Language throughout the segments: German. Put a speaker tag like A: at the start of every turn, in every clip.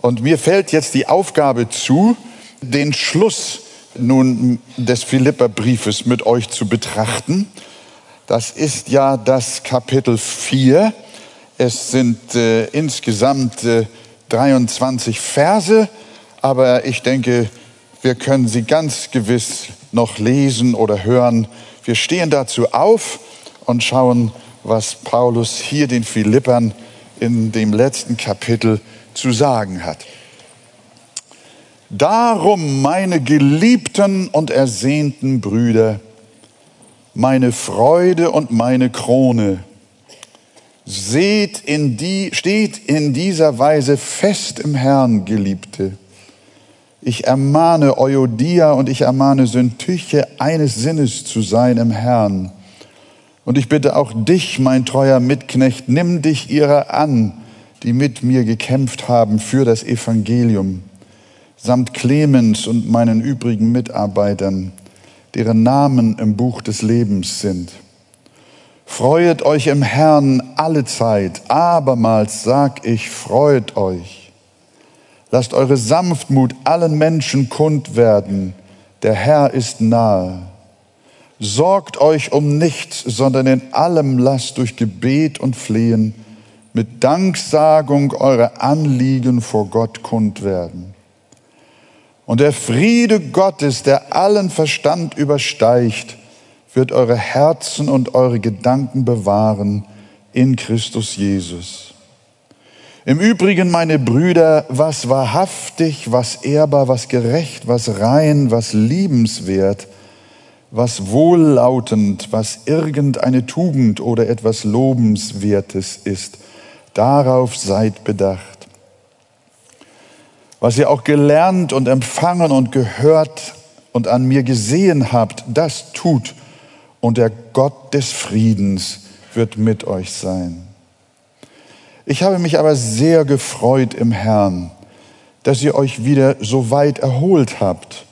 A: Und mir fällt jetzt die Aufgabe zu, den Schluss nun des Philipperbriefes mit euch zu betrachten. Das ist ja das Kapitel 4. Es sind äh, insgesamt äh, 23 Verse, aber ich denke, wir können sie ganz gewiss noch lesen oder hören. Wir stehen dazu auf und schauen, was Paulus hier den Philippern in dem letzten Kapitel zu sagen hat. Darum, meine geliebten und ersehnten Brüder, meine Freude und meine Krone, seht in die, steht in dieser Weise fest im Herrn, Geliebte. Ich ermahne Euodia und ich ermahne Syntyche, eines Sinnes zu sein im Herrn. Und ich bitte auch dich, mein treuer Mitknecht, nimm dich ihrer an, die mit mir gekämpft haben für das Evangelium, samt Clemens und meinen übrigen Mitarbeitern, deren Namen im Buch des Lebens sind. Freuet euch im Herrn alle Zeit, abermals sag ich, freut euch. Lasst eure Sanftmut allen Menschen kund werden, der Herr ist nahe. Sorgt euch um nichts, sondern in allem lasst durch Gebet und Flehen mit Danksagung eure Anliegen vor Gott kund werden. Und der Friede Gottes, der allen Verstand übersteigt, wird eure Herzen und eure Gedanken bewahren in Christus Jesus. Im Übrigen, meine Brüder, was wahrhaftig, was ehrbar, was gerecht, was rein, was liebenswert, was wohllautend, was irgendeine Tugend oder etwas Lobenswertes ist, Darauf seid bedacht. Was ihr auch gelernt und empfangen und gehört und an mir gesehen habt, das tut und der Gott des Friedens wird mit euch sein. Ich habe mich aber sehr gefreut im Herrn, dass ihr euch wieder so weit erholt habt,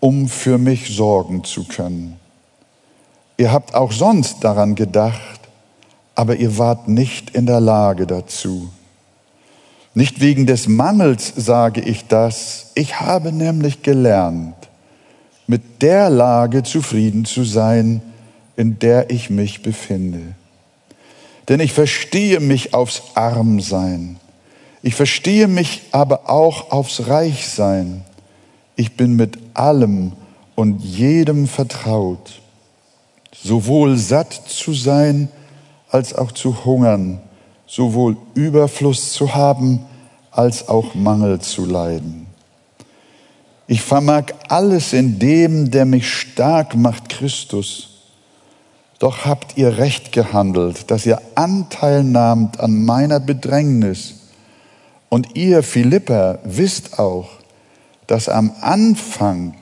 A: um für mich sorgen zu können. Ihr habt auch sonst daran gedacht, aber ihr wart nicht in der Lage dazu. Nicht wegen des Mangels sage ich das, ich habe nämlich gelernt, mit der Lage zufrieden zu sein, in der ich mich befinde. Denn ich verstehe mich aufs Armsein. Ich verstehe mich aber auch aufs Reichsein. Ich bin mit allem und jedem vertraut, sowohl satt zu sein, als auch zu hungern, sowohl Überfluss zu haben, als auch Mangel zu leiden. Ich vermag alles in dem, der mich stark macht, Christus. Doch habt ihr recht gehandelt, dass ihr Anteil nahmt an meiner Bedrängnis. Und ihr, Philipper, wisst auch, dass am Anfang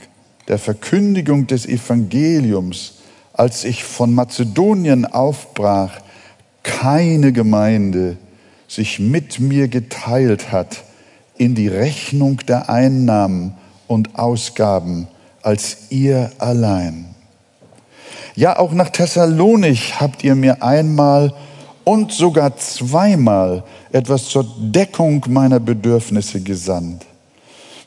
A: der Verkündigung des Evangeliums, als ich von Mazedonien aufbrach, keine Gemeinde sich mit mir geteilt hat in die Rechnung der Einnahmen und Ausgaben als ihr allein. Ja, auch nach Thessalonich habt ihr mir einmal und sogar zweimal etwas zur Deckung meiner Bedürfnisse gesandt.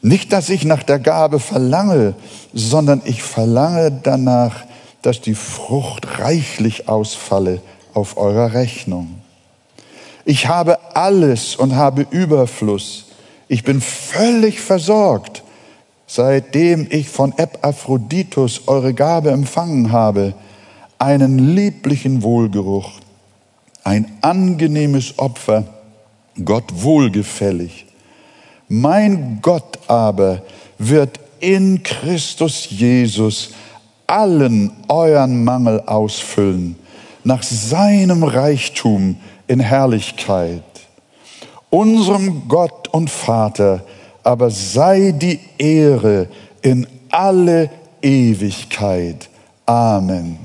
A: Nicht, dass ich nach der Gabe verlange, sondern ich verlange danach, dass die Frucht reichlich ausfalle auf eurer Rechnung. Ich habe alles und habe Überfluss. Ich bin völlig versorgt, seitdem ich von Epaphroditus eure Gabe empfangen habe, einen lieblichen Wohlgeruch, ein angenehmes Opfer, Gott wohlgefällig. Mein Gott aber wird in Christus Jesus allen euren Mangel ausfüllen nach seinem Reichtum in Herrlichkeit. Unserem Gott und Vater aber sei die Ehre in alle Ewigkeit. Amen.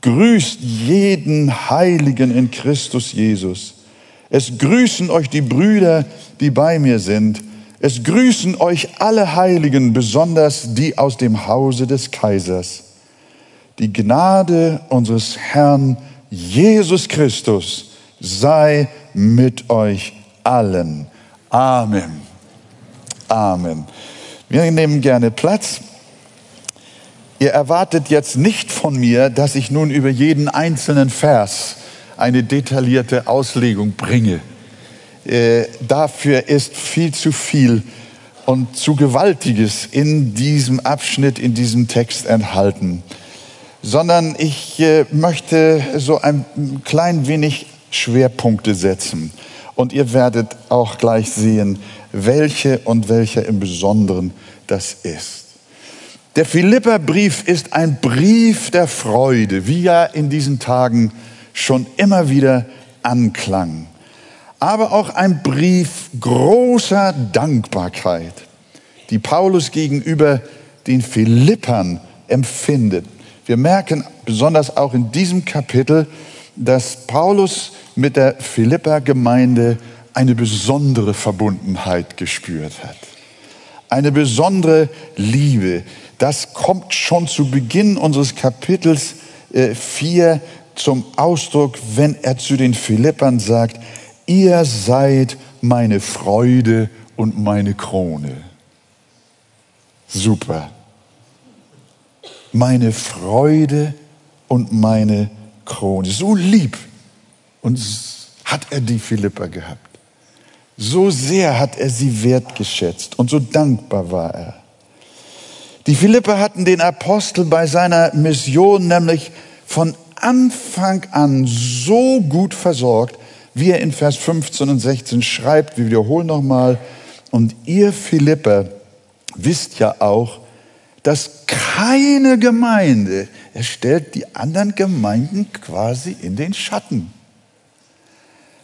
A: Grüßt jeden Heiligen in Christus Jesus. Es grüßen euch die Brüder, die bei mir sind. Es grüßen euch alle Heiligen, besonders die aus dem Hause des Kaisers. Die Gnade unseres Herrn Jesus Christus sei mit euch allen. Amen. Amen. Wir nehmen gerne Platz. Ihr erwartet jetzt nicht von mir, dass ich nun über jeden einzelnen Vers eine detaillierte Auslegung bringe. Äh, dafür ist viel zu viel und zu Gewaltiges in diesem Abschnitt, in diesem Text enthalten, sondern ich äh, möchte so ein klein wenig Schwerpunkte setzen. Und ihr werdet auch gleich sehen, welche und welcher im Besonderen das ist. Der Philipperbrief ist ein Brief der Freude, wie ja in diesen Tagen schon immer wieder anklang aber auch ein Brief großer Dankbarkeit, die Paulus gegenüber den Philippern empfindet. Wir merken besonders auch in diesem Kapitel, dass Paulus mit der Philipper-Gemeinde eine besondere Verbundenheit gespürt hat. Eine besondere Liebe. Das kommt schon zu Beginn unseres Kapitels 4 äh, zum Ausdruck, wenn er zu den Philippern sagt, ihr seid meine Freude und meine Krone. Super. Meine Freude und meine Krone. So lieb und hat er die Philippa gehabt. So sehr hat er sie wertgeschätzt und so dankbar war er. Die Philipper hatten den Apostel bei seiner Mission nämlich von Anfang an so gut versorgt, wie er in Vers 15 und 16 schreibt, wir wiederholen nochmal, und ihr Philipper wisst ja auch, dass keine Gemeinde, er stellt die anderen Gemeinden quasi in den Schatten,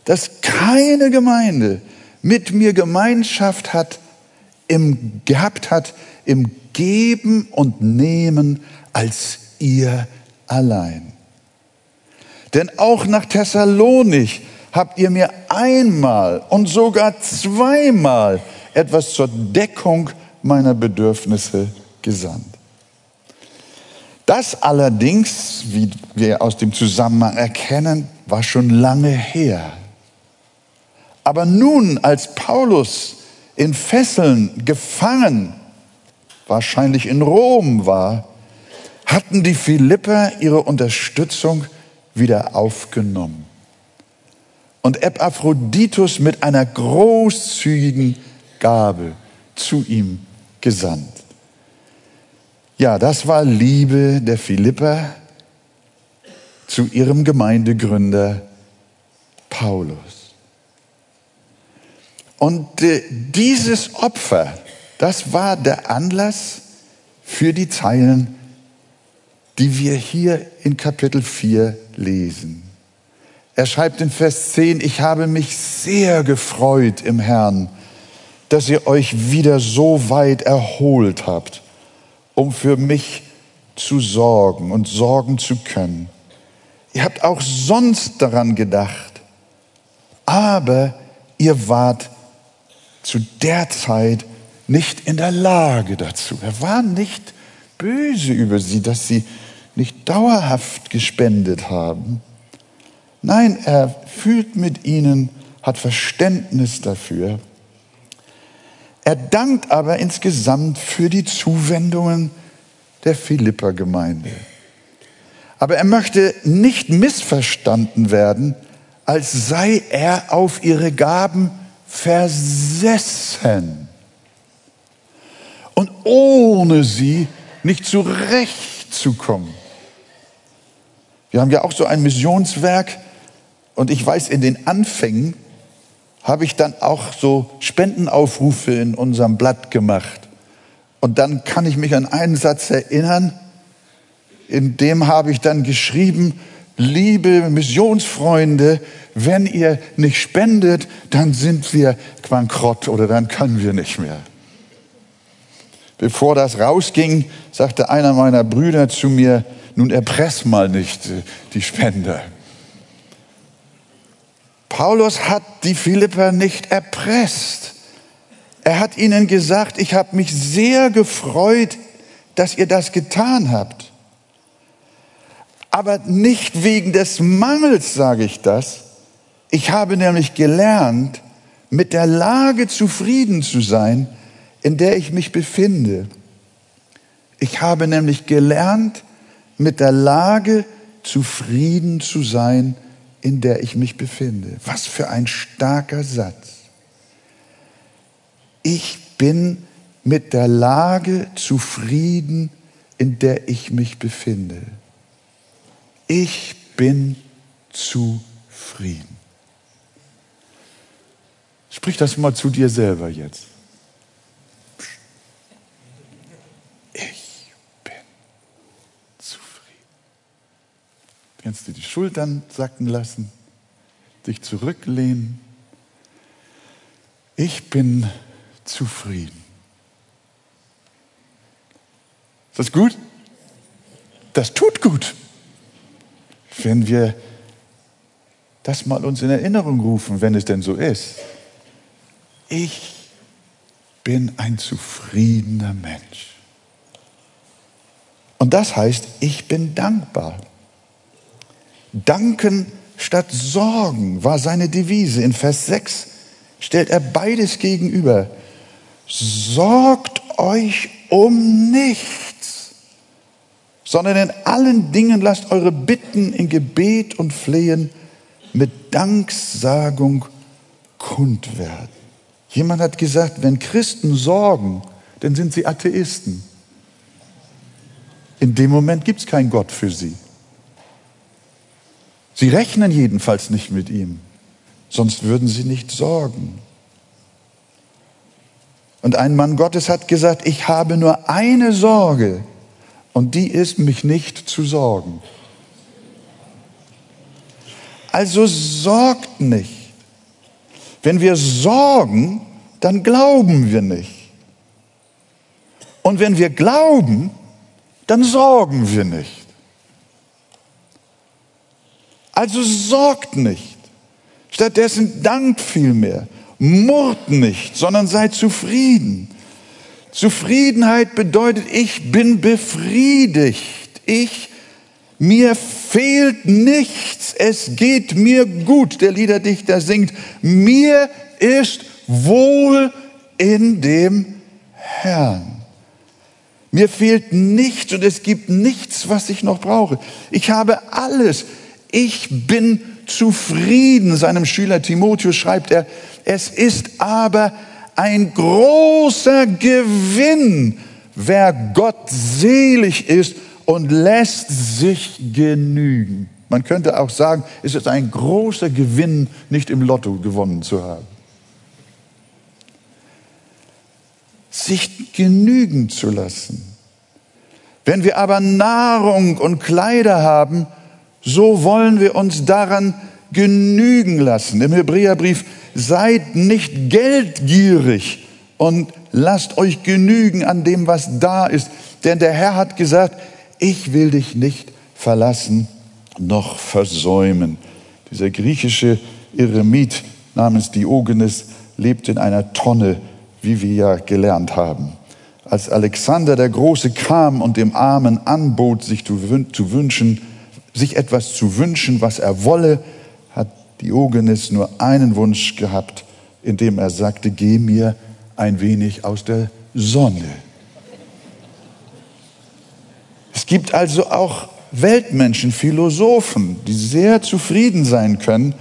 A: dass keine Gemeinde mit mir Gemeinschaft hat, im, gehabt hat im Geben und Nehmen als ihr allein. Denn auch nach Thessalonich habt ihr mir einmal und sogar zweimal etwas zur Deckung meiner Bedürfnisse gesandt. Das allerdings, wie wir aus dem Zusammenhang erkennen, war schon lange her. Aber nun, als Paulus in Fesseln gefangen, wahrscheinlich in Rom war, hatten die Philipper ihre Unterstützung wieder aufgenommen und Epaphroditus mit einer großzügigen Gabe zu ihm gesandt. Ja, das war Liebe der Philipper zu ihrem Gemeindegründer Paulus. Und äh, dieses Opfer, das war der Anlass für die Zeilen, die wir hier in Kapitel 4 lesen. Er schreibt in Vers 10, ich habe mich sehr gefreut im Herrn, dass ihr euch wieder so weit erholt habt, um für mich zu sorgen und sorgen zu können. Ihr habt auch sonst daran gedacht, aber ihr wart zu der Zeit nicht in der Lage dazu. Er war nicht böse über sie, dass sie nicht dauerhaft gespendet haben. Nein, er fühlt mit ihnen, hat Verständnis dafür. Er dankt aber insgesamt für die Zuwendungen der Philipper-Gemeinde. Aber er möchte nicht missverstanden werden, als sei er auf ihre Gaben versessen und ohne sie nicht zurechtzukommen. Wir haben ja auch so ein Missionswerk, und ich weiß, in den Anfängen habe ich dann auch so Spendenaufrufe in unserem Blatt gemacht. Und dann kann ich mich an einen Satz erinnern, in dem habe ich dann geschrieben, liebe Missionsfreunde, wenn ihr nicht spendet, dann sind wir bankrott oder dann können wir nicht mehr. Bevor das rausging, sagte einer meiner Brüder zu mir, nun erpress mal nicht äh, die Spender. Paulus hat die Philipper nicht erpresst. Er hat ihnen gesagt, ich habe mich sehr gefreut, dass ihr das getan habt. Aber nicht wegen des Mangels sage ich das. Ich habe nämlich gelernt, mit der Lage zufrieden zu sein, in der ich mich befinde. Ich habe nämlich gelernt, mit der Lage zufrieden zu sein, in der ich mich befinde. Was für ein starker Satz. Ich bin mit der Lage zufrieden, in der ich mich befinde. Ich bin zufrieden. Sprich das mal zu dir selber jetzt. Ich bin zufrieden. Kannst du die Schultern sacken lassen, dich zurücklehnen. Ich bin zufrieden. Ist das gut? Das tut gut, wenn wir das mal uns in Erinnerung rufen, wenn es denn so ist. Ich bin ein zufriedener Mensch. Und das heißt, ich bin dankbar. Danken statt Sorgen war seine Devise. In Vers 6 stellt er beides gegenüber. Sorgt euch um nichts, sondern in allen Dingen lasst eure Bitten in Gebet und Flehen mit Danksagung kund werden. Jemand hat gesagt, wenn Christen sorgen, dann sind sie Atheisten. In dem Moment gibt es keinen Gott für sie. Sie rechnen jedenfalls nicht mit ihm, sonst würden sie nicht sorgen. Und ein Mann Gottes hat gesagt, ich habe nur eine Sorge und die ist, mich nicht zu sorgen. Also sorgt nicht. Wenn wir sorgen, dann glauben wir nicht. Und wenn wir glauben, dann sorgen wir nicht. Also sorgt nicht. Stattdessen dankt vielmehr. Murrt nicht, sondern seid zufrieden. Zufriedenheit bedeutet, ich bin befriedigt. Ich, mir fehlt nichts. Es geht mir gut. Der Liederdichter singt, mir ist wohl in dem Herrn. Mir fehlt nichts und es gibt nichts, was ich noch brauche. Ich habe alles. Ich bin zufrieden. Seinem Schüler Timotheus schreibt er, es ist aber ein großer Gewinn, wer Gott selig ist und lässt sich genügen. Man könnte auch sagen, es ist ein großer Gewinn, nicht im Lotto gewonnen zu haben. Sich genügen zu lassen. Wenn wir aber Nahrung und Kleider haben, so wollen wir uns daran genügen lassen. Im Hebräerbrief, seid nicht geldgierig und lasst euch genügen an dem, was da ist. Denn der Herr hat gesagt, ich will dich nicht verlassen noch versäumen. Dieser griechische Eremit namens Diogenes lebt in einer Tonne, wie wir ja gelernt haben. Als Alexander der Große kam und dem Armen anbot, sich zu wünschen, sich etwas zu wünschen, was er wolle, hat Diogenes nur einen Wunsch gehabt, indem er sagte, geh mir ein wenig aus der Sonne. Es gibt also auch Weltmenschen, Philosophen, die sehr zufrieden sein können,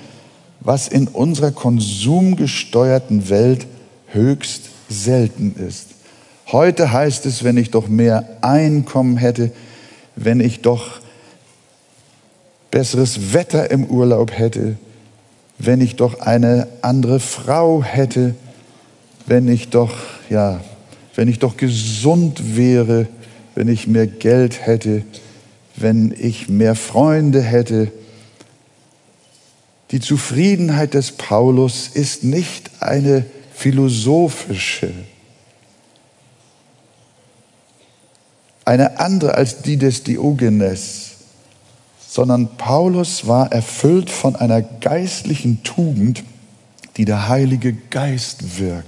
A: was in unserer konsumgesteuerten Welt höchst selten ist. Heute heißt es, wenn ich doch mehr Einkommen hätte, wenn ich doch besseres Wetter im Urlaub hätte, wenn ich doch eine andere Frau hätte, wenn ich doch, ja, wenn ich doch gesund wäre, wenn ich mehr Geld hätte, wenn ich mehr Freunde hätte. Die Zufriedenheit des Paulus ist nicht eine philosophische, eine andere als die des Diogenes sondern Paulus war erfüllt von einer geistlichen Tugend, die der Heilige Geist wirkt.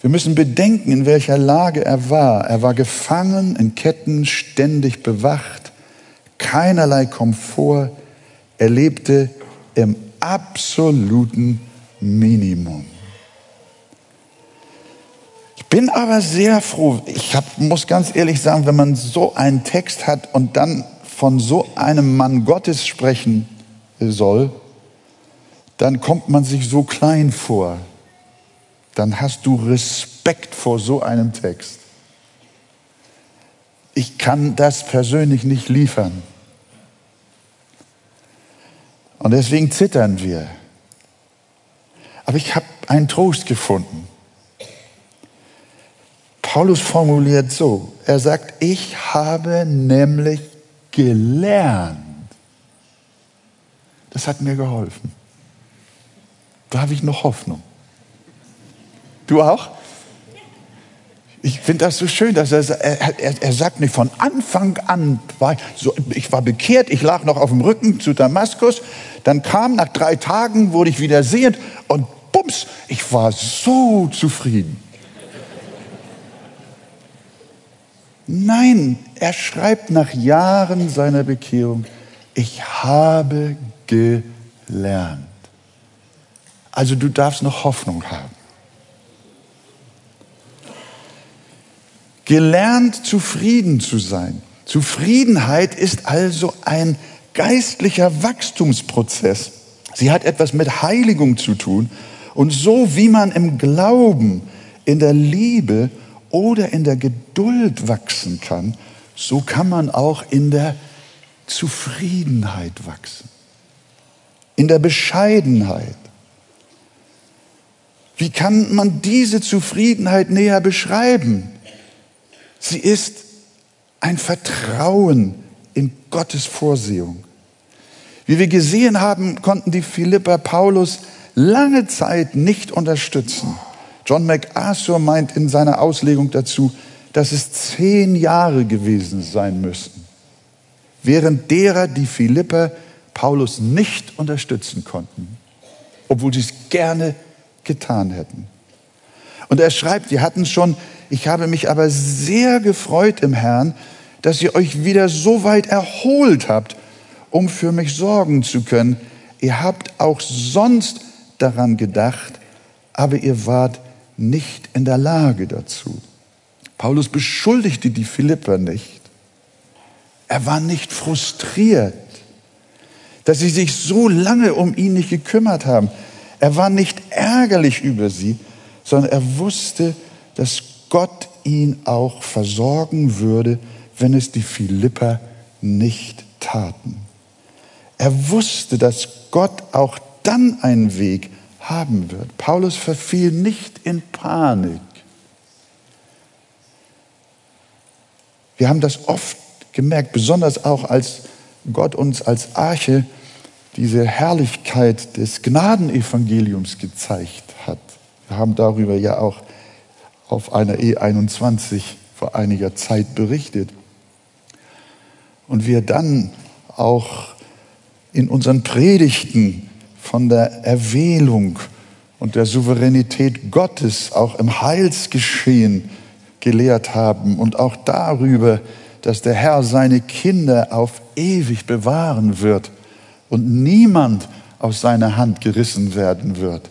A: Wir müssen bedenken, in welcher Lage er war. Er war gefangen, in Ketten, ständig bewacht, keinerlei Komfort. Er lebte im absoluten Minimum. Ich bin aber sehr froh, ich hab, muss ganz ehrlich sagen, wenn man so einen Text hat und dann von so einem Mann Gottes sprechen soll, dann kommt man sich so klein vor. Dann hast du Respekt vor so einem Text. Ich kann das persönlich nicht liefern. Und deswegen zittern wir. Aber ich habe einen Trost gefunden. Paulus formuliert so, er sagt, ich habe nämlich gelernt. Das hat mir geholfen. Da habe ich noch Hoffnung. Du auch? Ich finde das so schön, dass er, er, er sagt nicht von Anfang an, war ich, so, ich war bekehrt, ich lag noch auf dem Rücken zu Damaskus, dann kam nach drei Tagen, wurde ich wieder sehend und bums, ich war so zufrieden. Nein, er schreibt nach Jahren seiner Bekehrung, ich habe gelernt. Also du darfst noch Hoffnung haben. Gelernt zufrieden zu sein. Zufriedenheit ist also ein geistlicher Wachstumsprozess. Sie hat etwas mit Heiligung zu tun. Und so wie man im Glauben, in der Liebe oder in der Geduld wachsen kann, so kann man auch in der Zufriedenheit wachsen, in der Bescheidenheit. Wie kann man diese Zufriedenheit näher beschreiben? Sie ist ein Vertrauen in Gottes Vorsehung. Wie wir gesehen haben, konnten die Philipper Paulus lange Zeit nicht unterstützen. John MacArthur meint in seiner Auslegung dazu, dass es zehn Jahre gewesen sein müssten, während derer die Philipper Paulus nicht unterstützen konnten, obwohl sie es gerne getan hätten. Und er schreibt, wir hatten schon, ich habe mich aber sehr gefreut im Herrn, dass ihr euch wieder so weit erholt habt, um für mich sorgen zu können. Ihr habt auch sonst daran gedacht, aber ihr wart nicht in der Lage dazu. Paulus beschuldigte die Philipper nicht. Er war nicht frustriert, dass sie sich so lange um ihn nicht gekümmert haben. Er war nicht ärgerlich über sie, sondern er wusste, dass Gott ihn auch versorgen würde, wenn es die Philipper nicht taten. Er wusste, dass Gott auch dann einen Weg haben wird. Paulus verfiel nicht in Panik. Wir haben das oft gemerkt, besonders auch als Gott uns als Arche diese Herrlichkeit des Gnadenevangeliums gezeigt hat. Wir haben darüber ja auch auf einer E21 vor einiger Zeit berichtet. Und wir dann auch in unseren Predigten von der Erwählung und der Souveränität Gottes auch im Heilsgeschehen gelehrt haben und auch darüber, dass der Herr seine Kinder auf ewig bewahren wird und niemand aus seiner Hand gerissen werden wird.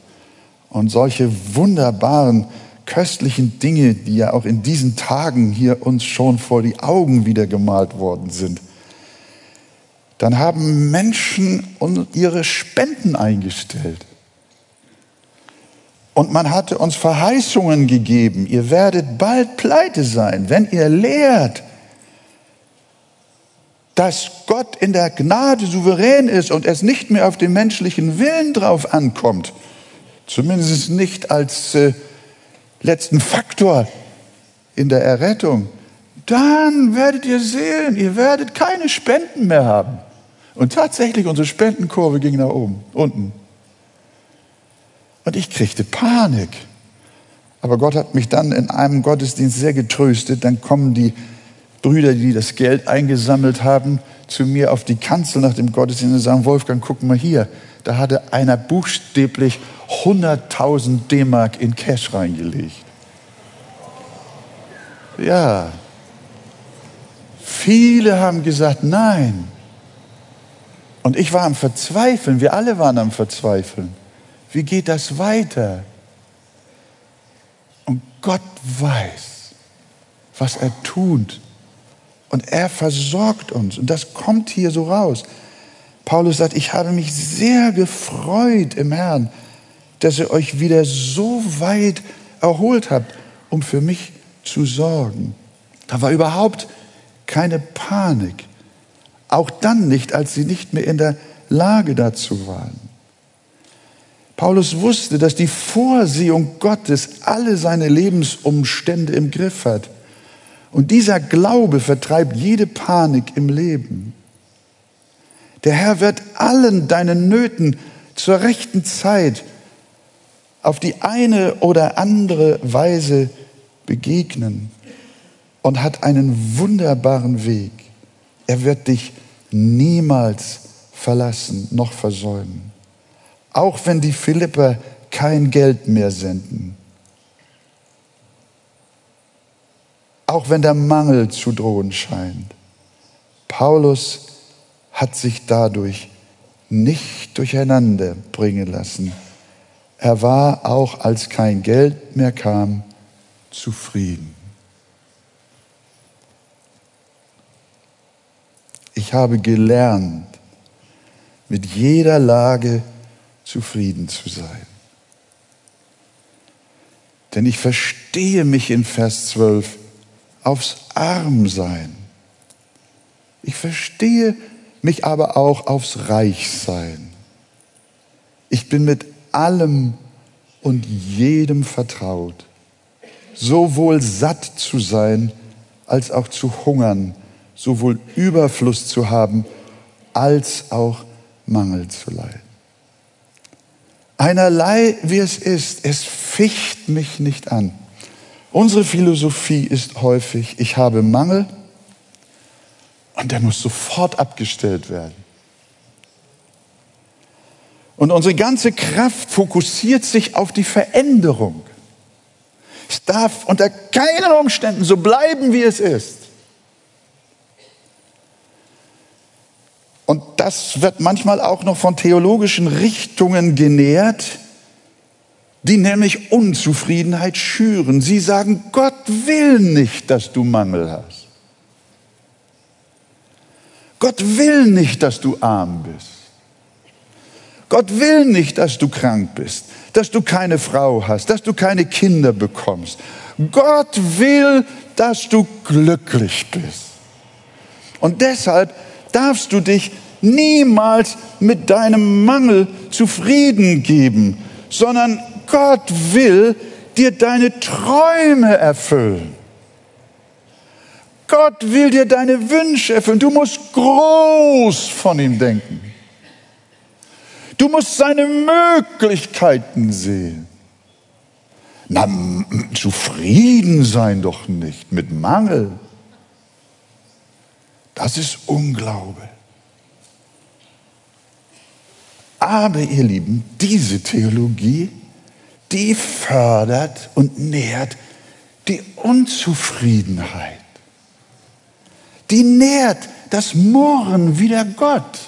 A: Und solche wunderbaren, köstlichen Dinge, die ja auch in diesen Tagen hier uns schon vor die Augen wieder gemalt worden sind dann haben Menschen ihre Spenden eingestellt. Und man hatte uns Verheißungen gegeben, ihr werdet bald pleite sein, wenn ihr lehrt, dass Gott in der Gnade souverän ist und es nicht mehr auf den menschlichen Willen drauf ankommt, zumindest nicht als äh, letzten Faktor in der Errettung, dann werdet ihr sehen, ihr werdet keine Spenden mehr haben. Und tatsächlich, unsere Spendenkurve ging nach oben, unten. Und ich kriegte Panik. Aber Gott hat mich dann in einem Gottesdienst sehr getröstet. Dann kommen die Brüder, die das Geld eingesammelt haben, zu mir auf die Kanzel nach dem Gottesdienst und sagen, Wolfgang, guck mal hier. Da hatte einer buchstäblich 100.000 D-Mark in Cash reingelegt. Ja. Viele haben gesagt, nein, und ich war am Verzweifeln, wir alle waren am Verzweifeln. Wie geht das weiter? Und Gott weiß, was er tut. Und er versorgt uns. Und das kommt hier so raus. Paulus sagt, ich habe mich sehr gefreut im Herrn, dass ihr euch wieder so weit erholt habt, um für mich zu sorgen. Da war überhaupt keine Panik. Auch dann nicht, als sie nicht mehr in der Lage dazu waren. Paulus wusste, dass die Vorsehung Gottes alle seine Lebensumstände im Griff hat. Und dieser Glaube vertreibt jede Panik im Leben. Der Herr wird allen deinen Nöten zur rechten Zeit auf die eine oder andere Weise begegnen und hat einen wunderbaren Weg. Er wird dich niemals verlassen noch versäumen. Auch wenn die Philipper kein Geld mehr senden. Auch wenn der Mangel zu drohen scheint. Paulus hat sich dadurch nicht durcheinander bringen lassen. Er war auch, als kein Geld mehr kam, zufrieden. Ich habe gelernt, mit jeder Lage zufrieden zu sein. Denn ich verstehe mich in Vers 12 aufs Armsein. Ich verstehe mich aber auch aufs Reichsein. Ich bin mit allem und jedem vertraut, sowohl satt zu sein als auch zu hungern, sowohl Überfluss zu haben als auch Mangel zu leiden. Einerlei wie es ist, es ficht mich nicht an. Unsere Philosophie ist häufig, ich habe Mangel und der muss sofort abgestellt werden. Und unsere ganze Kraft fokussiert sich auf die Veränderung. Es darf unter keinen Umständen so bleiben, wie es ist. Und das wird manchmal auch noch von theologischen Richtungen genährt, die nämlich Unzufriedenheit schüren. Sie sagen, Gott will nicht, dass du Mangel hast. Gott will nicht, dass du arm bist. Gott will nicht, dass du krank bist, dass du keine Frau hast, dass du keine Kinder bekommst. Gott will, dass du glücklich bist. Und deshalb darfst du dich niemals mit deinem Mangel zufrieden geben, sondern Gott will dir deine Träume erfüllen. Gott will dir deine Wünsche erfüllen. Du musst groß von ihm denken. Du musst seine Möglichkeiten sehen. Na, zufrieden sein doch nicht mit Mangel. Das ist Unglaube. Aber ihr Lieben, diese Theologie, die fördert und nährt die Unzufriedenheit. Die nährt das Murren wider Gott.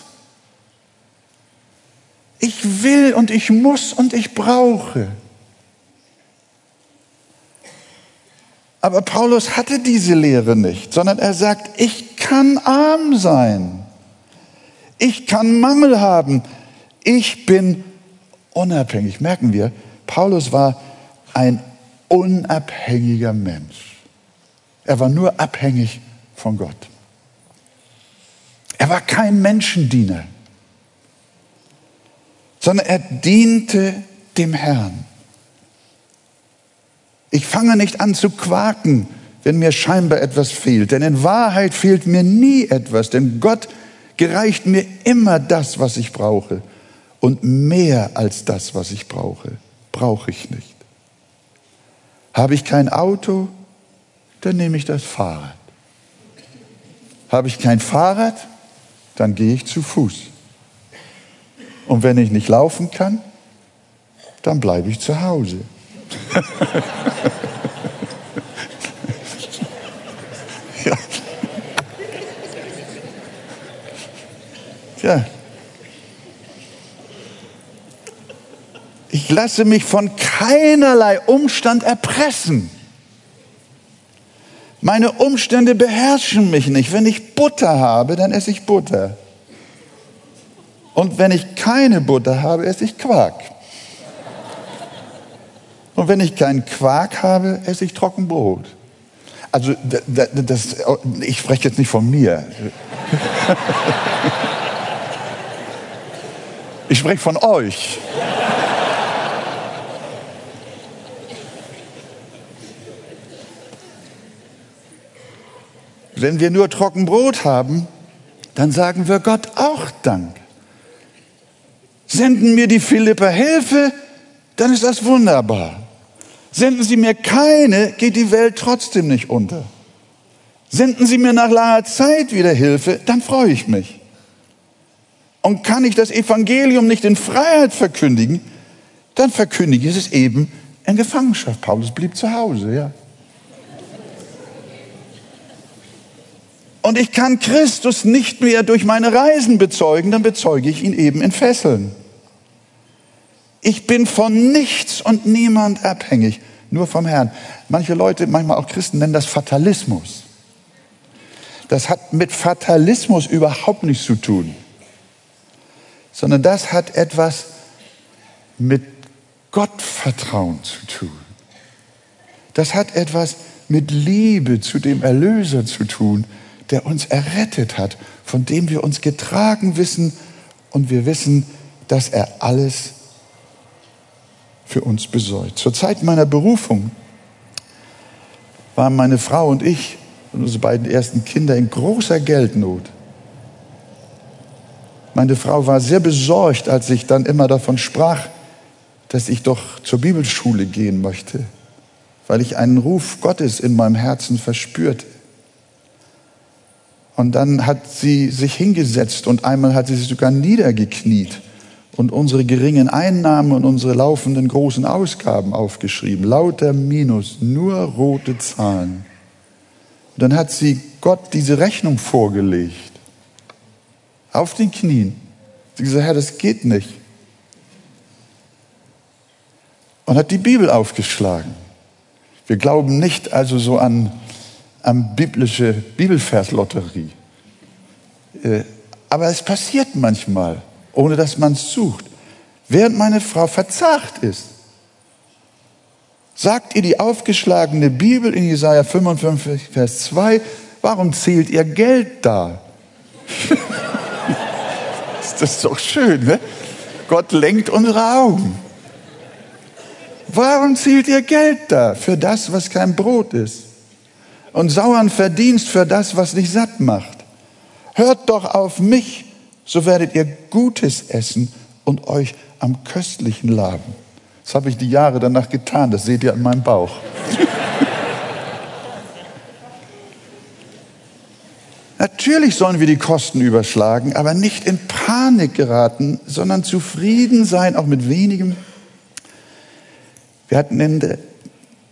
A: Ich will und ich muss und ich brauche. Aber Paulus hatte diese Lehre nicht, sondern er sagt, ich kann arm sein. Ich kann Mangel haben. Ich bin unabhängig. Merken wir, Paulus war ein unabhängiger Mensch. Er war nur abhängig von Gott. Er war kein Menschendiener, sondern er diente dem Herrn. Ich fange nicht an zu quaken, wenn mir scheinbar etwas fehlt, denn in Wahrheit fehlt mir nie etwas, denn Gott gereicht mir immer das, was ich brauche. Und mehr als das, was ich brauche, brauche ich nicht. Habe ich kein Auto, dann nehme ich das Fahrrad. Habe ich kein Fahrrad, dann gehe ich zu Fuß. Und wenn ich nicht laufen kann, dann bleibe ich zu Hause. Ja. ja. Ich, lasse mich von keinerlei Umstand erpressen. Meine Umstände beherrschen mich nicht. Wenn ich Butter habe, dann esse ich Butter. Und wenn ich keine Butter habe, esse ich Quark. Und wenn ich keinen Quark habe, esse ich Trockenbrot. Also das, das, ich spreche jetzt nicht von mir. Ich spreche von euch. Wenn wir nur Trockenbrot haben, dann sagen wir Gott auch Dank. Senden mir die Philipper Hilfe, dann ist das wunderbar. Senden Sie mir keine, geht die Welt trotzdem nicht unter. Senden Sie mir nach langer Zeit wieder Hilfe, dann freue ich mich. Und kann ich das Evangelium nicht in Freiheit verkündigen, dann verkündige ich es eben in Gefangenschaft. Paulus blieb zu Hause, ja. Und ich kann Christus nicht mehr durch meine Reisen bezeugen, dann bezeuge ich ihn eben in Fesseln. Ich bin von nichts und niemand abhängig, nur vom Herrn. Manche Leute, manchmal auch Christen, nennen das Fatalismus. Das hat mit Fatalismus überhaupt nichts zu tun, sondern das hat etwas mit Gottvertrauen zu tun. Das hat etwas mit Liebe zu dem Erlöser zu tun, der uns errettet hat, von dem wir uns getragen wissen und wir wissen, dass er alles für uns besorgt. Zur Zeit meiner Berufung waren meine Frau und ich und unsere beiden ersten Kinder in großer Geldnot. Meine Frau war sehr besorgt, als ich dann immer davon sprach, dass ich doch zur Bibelschule gehen möchte, weil ich einen Ruf Gottes in meinem Herzen verspürte. Und dann hat sie sich hingesetzt und einmal hat sie sich sogar niedergekniet und unsere geringen Einnahmen und unsere laufenden großen Ausgaben aufgeschrieben. Lauter Minus, nur rote Zahlen. Und dann hat sie Gott diese Rechnung vorgelegt. Auf den Knien. Sie gesagt, Herr, das geht nicht. Und hat die Bibel aufgeschlagen. Wir glauben nicht also so an an biblische Bibelverslotterie. Äh, aber es passiert manchmal, ohne dass man es sucht. Während meine Frau verzagt ist, sagt ihr die aufgeschlagene Bibel in Jesaja 55, Vers 2, warum zählt ihr Geld da? ist das doch schön, ne? Gott lenkt unsere Augen. Warum zählt ihr Geld da für das, was kein Brot ist? und sauern Verdienst für das, was dich satt macht. Hört doch auf mich, so werdet ihr Gutes essen und euch am Köstlichen laben. Das habe ich die Jahre danach getan, das seht ihr an meinem Bauch. Natürlich sollen wir die Kosten überschlagen, aber nicht in Panik geraten, sondern zufrieden sein, auch mit wenigem. Wir hatten in der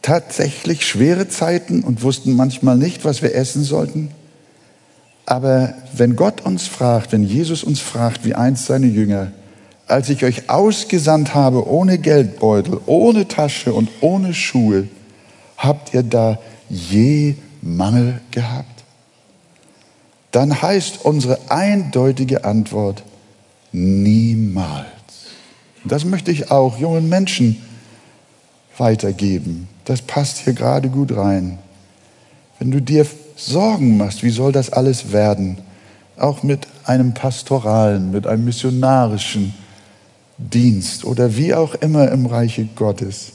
A: tatsächlich schwere Zeiten und wussten manchmal nicht, was wir essen sollten. Aber wenn Gott uns fragt, wenn Jesus uns fragt, wie einst seine Jünger, als ich euch ausgesandt habe ohne Geldbeutel, ohne Tasche und ohne Schuhe, habt ihr da je Mangel gehabt? Dann heißt unsere eindeutige Antwort niemals. Das möchte ich auch jungen Menschen weitergeben. Das passt hier gerade gut rein. Wenn du dir Sorgen machst, wie soll das alles werden? Auch mit einem pastoralen, mit einem missionarischen Dienst oder wie auch immer im Reiche Gottes.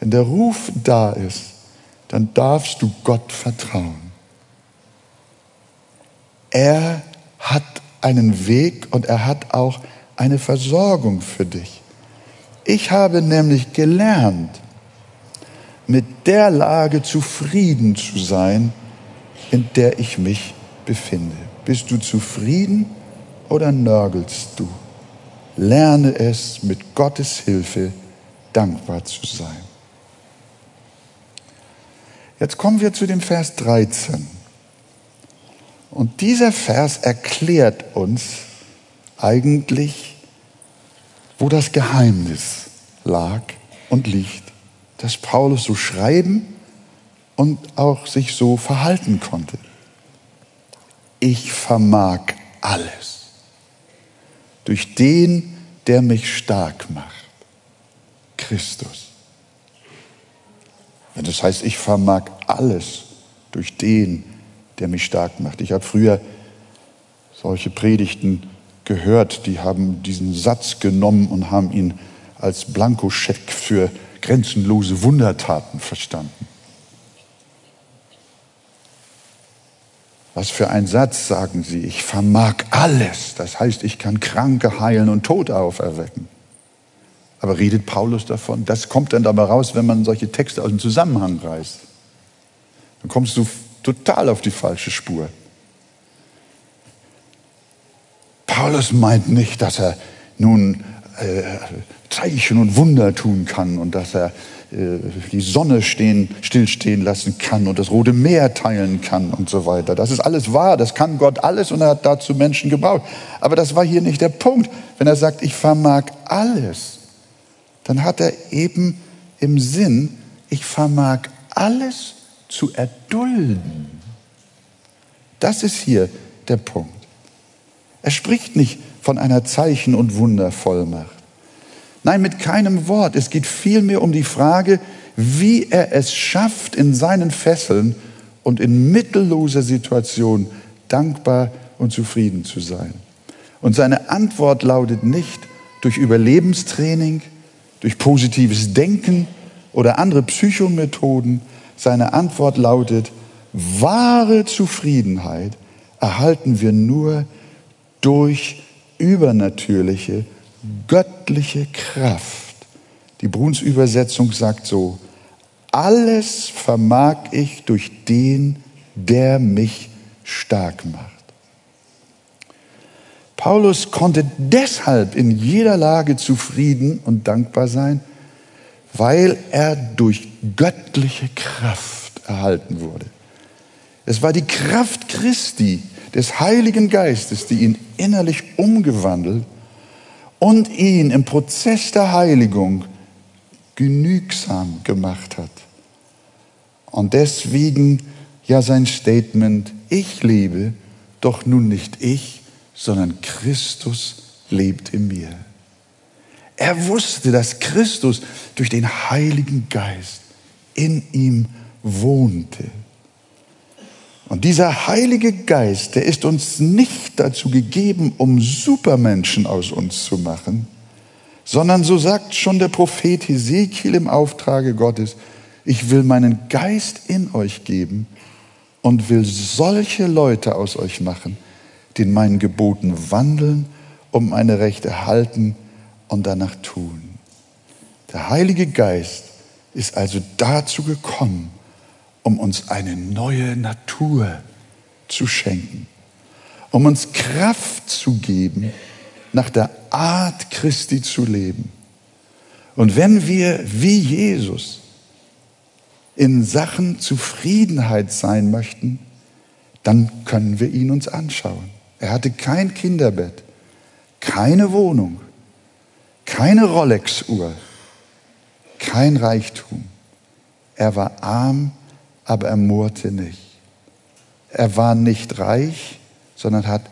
A: Wenn der Ruf da ist, dann darfst du Gott vertrauen. Er hat einen Weg und er hat auch eine Versorgung für dich. Ich habe nämlich gelernt, mit der Lage zufrieden zu sein, in der ich mich befinde. Bist du zufrieden oder nörgelst du? Lerne es mit Gottes Hilfe dankbar zu sein. Jetzt kommen wir zu dem Vers 13. Und dieser Vers erklärt uns eigentlich, wo das Geheimnis lag und liegt, dass Paulus so schreiben und auch sich so verhalten konnte. Ich vermag alles durch den, der mich stark macht, Christus. Das heißt, ich vermag alles durch den, der mich stark macht. Ich habe früher solche Predigten gehört, die haben diesen Satz genommen und haben ihn als Blankoscheck für grenzenlose Wundertaten verstanden. Was für ein Satz, sagen Sie, ich vermag alles. Das heißt, ich kann Kranke heilen und Tote auferwecken. Aber redet Paulus davon? Das kommt dann dabei raus, wenn man solche Texte aus dem Zusammenhang reißt. Dann kommst du total auf die falsche Spur. Paulus meint nicht, dass er nun äh, Zeichen und Wunder tun kann und dass er die Sonne stehen, stillstehen lassen kann und das Rote Meer teilen kann und so weiter. Das ist alles wahr, das kann Gott alles und er hat dazu Menschen gebraucht. Aber das war hier nicht der Punkt. Wenn er sagt, ich vermag alles, dann hat er eben im Sinn, ich vermag alles zu erdulden. Das ist hier der Punkt. Er spricht nicht von einer Zeichen- und Wundervollmacht. Nein, mit keinem Wort. Es geht vielmehr um die Frage, wie er es schafft, in seinen Fesseln und in mittelloser Situation dankbar und zufrieden zu sein. Und seine Antwort lautet nicht durch Überlebenstraining, durch positives Denken oder andere Psychomethoden. Seine Antwort lautet, wahre Zufriedenheit erhalten wir nur durch übernatürliche göttliche Kraft. Die Bruns Übersetzung sagt so, alles vermag ich durch den, der mich stark macht. Paulus konnte deshalb in jeder Lage zufrieden und dankbar sein, weil er durch göttliche Kraft erhalten wurde. Es war die Kraft Christi, des Heiligen Geistes, die ihn innerlich umgewandelt und ihn im Prozess der Heiligung genügsam gemacht hat. Und deswegen ja sein Statement, ich lebe, doch nun nicht ich, sondern Christus lebt in mir. Er wusste, dass Christus durch den Heiligen Geist in ihm wohnte. Und dieser Heilige Geist, der ist uns nicht dazu gegeben, um Supermenschen aus uns zu machen, sondern so sagt schon der Prophet Hesekiel im Auftrage Gottes, ich will meinen Geist in euch geben und will solche Leute aus euch machen, die in meinen Geboten wandeln, um meine Rechte halten und danach tun. Der Heilige Geist ist also dazu gekommen, um uns eine neue Natur zu schenken, um uns Kraft zu geben, nach der Art Christi zu leben. Und wenn wir wie Jesus in Sachen Zufriedenheit sein möchten, dann können wir ihn uns anschauen. Er hatte kein Kinderbett, keine Wohnung, keine Rolex-Uhr, kein Reichtum. Er war arm aber er murrte nicht. Er war nicht reich, sondern hat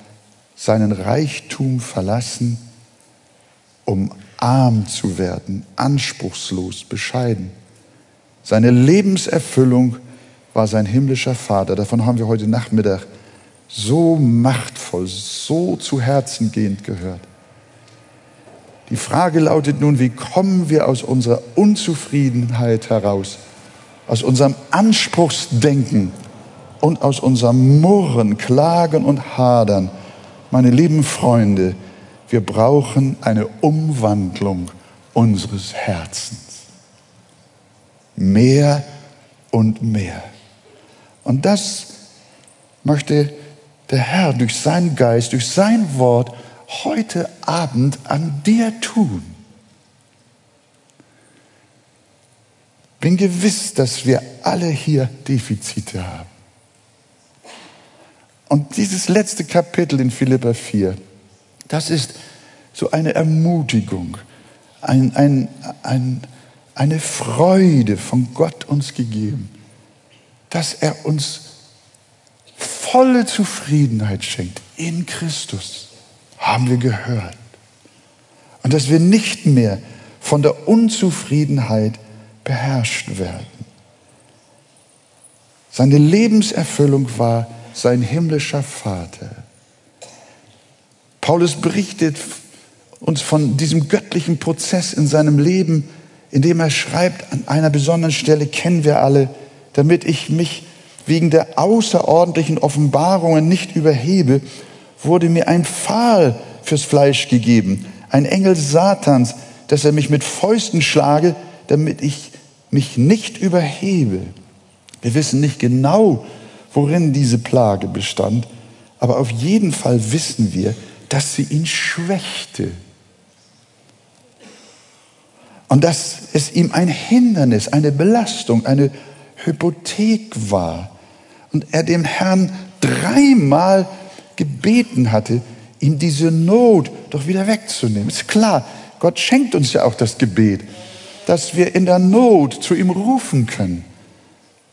A: seinen Reichtum verlassen, um arm zu werden, anspruchslos, bescheiden. Seine Lebenserfüllung war sein himmlischer Vater. Davon haben wir heute Nachmittag so machtvoll, so zu Herzen gehend gehört. Die Frage lautet nun, wie kommen wir aus unserer Unzufriedenheit heraus? Aus unserem Anspruchsdenken und aus unserem Murren, Klagen und Hadern. Meine lieben Freunde, wir brauchen eine Umwandlung unseres Herzens. Mehr und mehr. Und das möchte der Herr durch seinen Geist, durch sein Wort heute Abend an dir tun. Bin gewiss, dass wir alle hier Defizite haben. Und dieses letzte Kapitel in Philippa 4, das ist so eine Ermutigung, ein, ein, ein, eine Freude von Gott uns gegeben, dass er uns volle Zufriedenheit schenkt in Christus, haben wir gehört. Und dass wir nicht mehr von der Unzufriedenheit beherrscht werden. Seine Lebenserfüllung war sein himmlischer Vater. Paulus berichtet uns von diesem göttlichen Prozess in seinem Leben, indem er schreibt, an einer besonderen Stelle kennen wir alle, damit ich mich wegen der außerordentlichen Offenbarungen nicht überhebe, wurde mir ein Pfahl fürs Fleisch gegeben, ein Engel Satans, dass er mich mit Fäusten schlage, damit ich mich nicht überhebe. Wir wissen nicht genau, worin diese Plage bestand, aber auf jeden Fall wissen wir, dass sie ihn schwächte. Und dass es ihm ein Hindernis, eine Belastung, eine Hypothek war. Und er dem Herrn dreimal gebeten hatte, ihm diese Not doch wieder wegzunehmen. Ist klar, Gott schenkt uns ja auch das Gebet, dass wir in der Not zu ihm rufen können.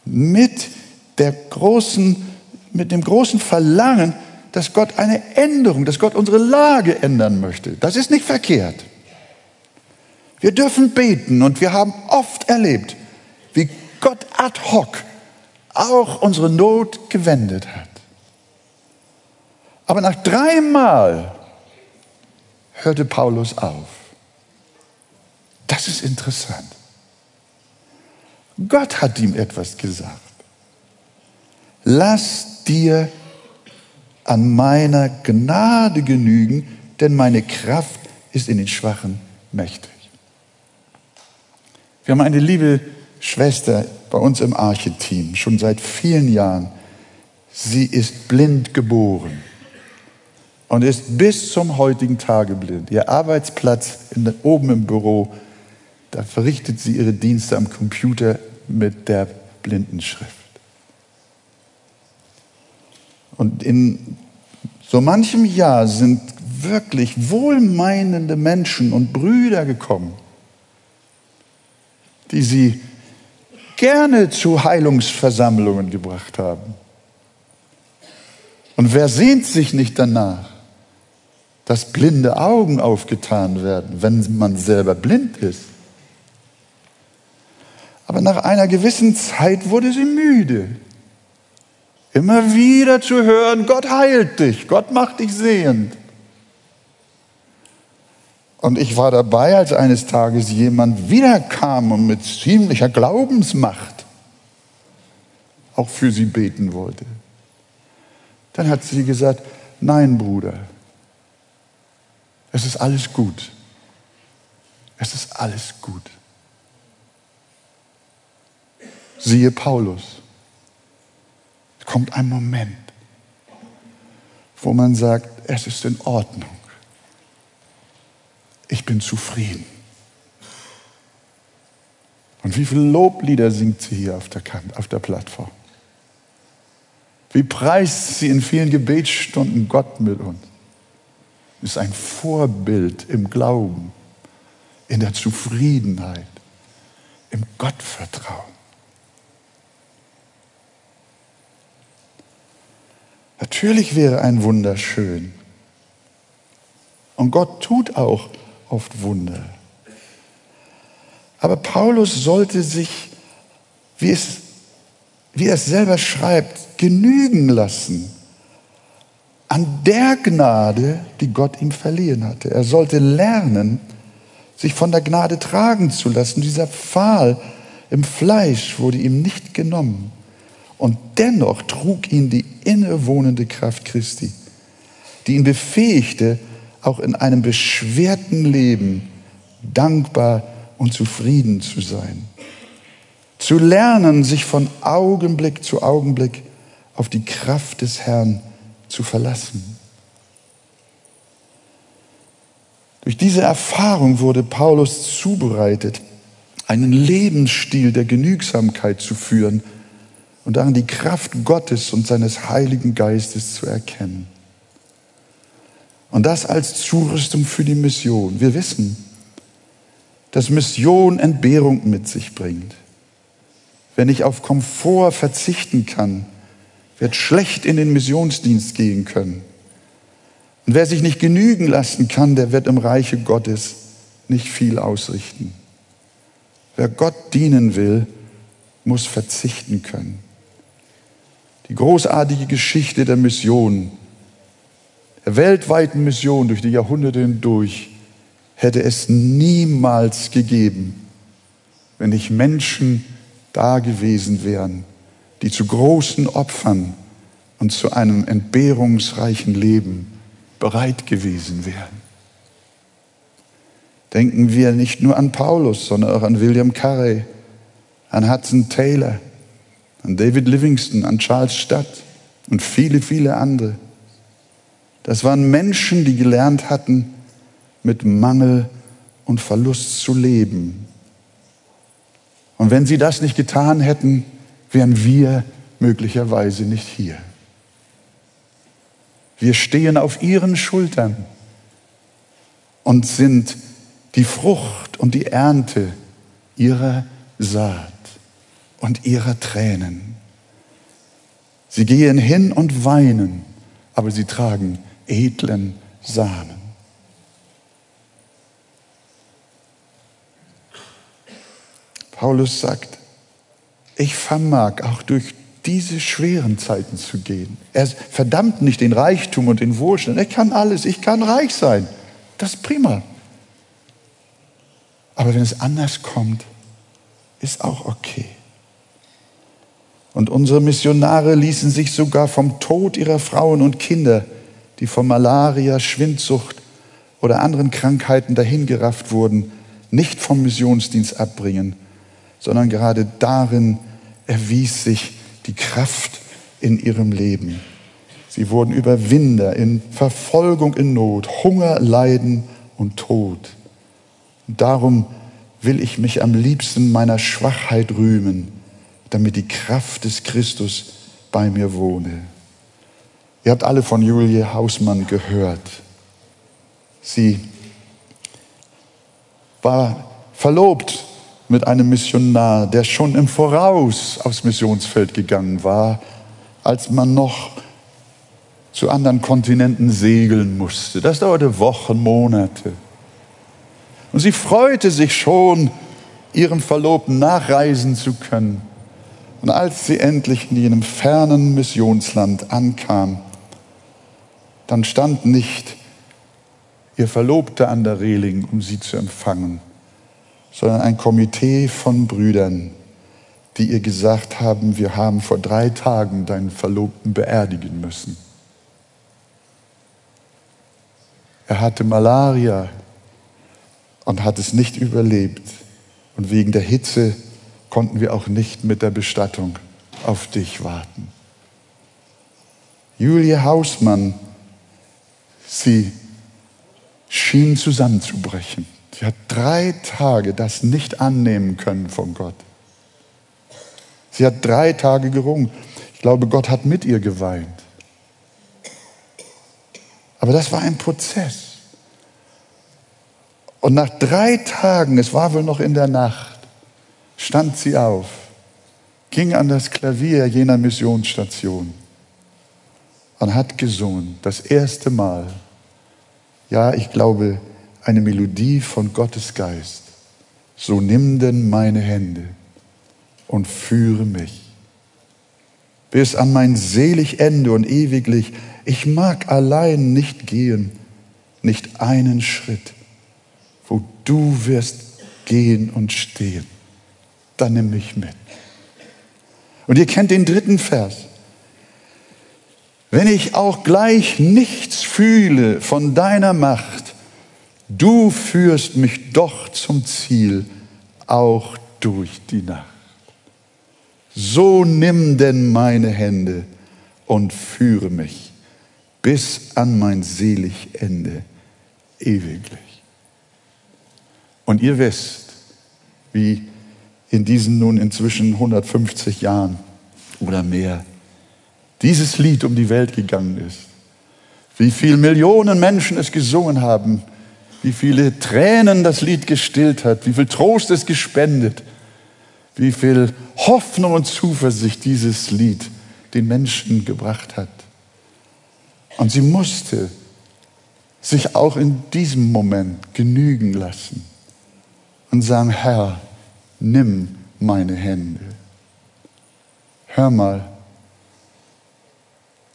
A: Mit der großen, mit dem großen Verlangen, dass Gott eine Änderung, dass Gott unsere Lage ändern möchte. Das ist nicht verkehrt. Wir dürfen beten und wir haben oft erlebt, wie Gott ad hoc auch unsere Not gewendet hat. Aber nach dreimal hörte Paulus auf. Das ist interessant. Gott hat ihm etwas gesagt. Lass dir an meiner Gnade genügen, denn meine Kraft ist in den Schwachen mächtig. Wir haben eine liebe Schwester bei uns im Archeteam, schon seit vielen Jahren. Sie ist blind geboren und ist bis zum heutigen Tage blind. Ihr Arbeitsplatz in, oben im Büro, da verrichtet sie ihre Dienste am Computer mit der Blindenschrift. Und in so manchem Jahr sind wirklich wohlmeinende Menschen und Brüder gekommen, die sie gerne zu Heilungsversammlungen gebracht haben. Und wer sehnt sich nicht danach, dass blinde Augen aufgetan werden, wenn man selber blind ist? Aber nach einer gewissen Zeit wurde sie müde. Immer wieder zu hören, Gott heilt dich, Gott macht dich sehend. Und ich war dabei, als eines Tages jemand wiederkam und mit ziemlicher Glaubensmacht auch für sie beten wollte. Dann hat sie gesagt, nein Bruder, es ist alles gut. Es ist alles gut. Siehe Paulus. Es kommt ein Moment, wo man sagt, es ist in Ordnung ich bin zufrieden. Und wie viele Loblieder singt sie hier auf der, auf der Plattform? Wie preist sie in vielen Gebetsstunden Gott mit uns? Ist ein Vorbild im Glauben, in der Zufriedenheit, im Gottvertrauen. Natürlich wäre ein Wunder schön. Und Gott tut auch oft Wunder. Aber Paulus sollte sich, wie, es, wie er es selber schreibt, genügen lassen an der Gnade, die Gott ihm verliehen hatte. Er sollte lernen, sich von der Gnade tragen zu lassen. Dieser Pfahl im Fleisch wurde ihm nicht genommen. Und dennoch trug ihn die innewohnende Kraft Christi, die ihn befähigte, auch in einem beschwerten Leben dankbar und zufrieden zu sein. Zu lernen, sich von Augenblick zu Augenblick auf die Kraft des Herrn zu verlassen. Durch diese Erfahrung wurde Paulus zubereitet, einen Lebensstil der Genügsamkeit zu führen und darin die Kraft Gottes und seines Heiligen Geistes zu erkennen. Und das als Zurüstung für die Mission. Wir wissen, dass Mission Entbehrung mit sich bringt. Wenn ich auf Komfort verzichten kann, wird schlecht in den Missionsdienst gehen können. Und wer sich nicht genügen lassen kann, der wird im Reiche Gottes nicht viel ausrichten. Wer Gott dienen will, muss verzichten können. Die großartige Geschichte der Mission, der weltweiten Mission durch die Jahrhunderte hindurch, hätte es niemals gegeben, wenn nicht Menschen da gewesen wären, die zu großen Opfern und zu einem entbehrungsreichen Leben bereit gewesen wären. Denken wir nicht nur an Paulus, sondern auch an William Carey, an Hudson Taylor, an David Livingston, an Charles Stadt und viele, viele andere. Das waren Menschen, die gelernt hatten, mit Mangel und Verlust zu leben. Und wenn sie das nicht getan hätten, wären wir möglicherweise nicht hier. Wir stehen auf ihren Schultern und sind die Frucht und die Ernte ihrer Saat und ihrer Tränen. Sie gehen hin und weinen, aber sie tragen edlen Samen. Paulus sagt, ich vermag auch durch diese schweren Zeiten zu gehen. Er verdammt nicht den Reichtum und den Wohlstand. Er kann alles. Ich kann reich sein. Das ist prima. Aber wenn es anders kommt, ist auch okay. Und unsere Missionare ließen sich sogar vom Tod ihrer Frauen und Kinder, die von Malaria, Schwindsucht oder anderen Krankheiten dahingerafft wurden, nicht vom Missionsdienst abbringen sondern gerade darin erwies sich die Kraft in ihrem Leben. Sie wurden Überwinder in Verfolgung, in Not, Hunger, Leiden und Tod. Darum will ich mich am liebsten meiner Schwachheit rühmen, damit die Kraft des Christus bei mir wohne. Ihr habt alle von Julie Hausmann gehört. Sie war verlobt mit einem Missionar, der schon im Voraus aufs Missionsfeld gegangen war, als man noch zu anderen Kontinenten segeln musste. Das dauerte Wochen, Monate. Und sie freute sich schon, ihrem Verlobten nachreisen zu können. Und als sie endlich in jenem fernen Missionsland ankam, dann stand nicht ihr Verlobter an der Reling, um sie zu empfangen, sondern ein Komitee von Brüdern, die ihr gesagt haben, wir haben vor drei Tagen deinen Verlobten beerdigen müssen. Er hatte Malaria und hat es nicht überlebt. Und wegen der Hitze konnten wir auch nicht mit der Bestattung auf dich warten. Julie Hausmann, sie schien zusammenzubrechen. Sie hat drei Tage das nicht annehmen können von Gott. Sie hat drei Tage gerungen. Ich glaube, Gott hat mit ihr geweint. Aber das war ein Prozess. Und nach drei Tagen, es war wohl noch in der Nacht, stand sie auf, ging an das Klavier jener Missionsstation und hat gesungen, das erste Mal. Ja, ich glaube, eine Melodie von Gottes Geist. So nimm denn meine Hände und führe mich bis an mein selig Ende und ewiglich. Ich mag allein nicht gehen, nicht einen Schritt, wo du wirst gehen und stehen. Dann nimm mich mit. Und ihr kennt den dritten Vers. Wenn ich auch gleich nichts fühle von deiner Macht, Du führst mich doch zum Ziel, auch durch die Nacht. So nimm denn meine Hände und führe mich bis an mein selig Ende ewiglich. Und ihr wisst, wie in diesen nun inzwischen 150 Jahren oder mehr dieses Lied um die Welt gegangen ist. Wie viele Millionen Menschen es gesungen haben wie viele Tränen das Lied gestillt hat, wie viel Trost es gespendet, wie viel Hoffnung und Zuversicht dieses Lied den Menschen gebracht hat. Und sie musste sich auch in diesem Moment genügen lassen und sagen, Herr, nimm meine Hände. Hör mal,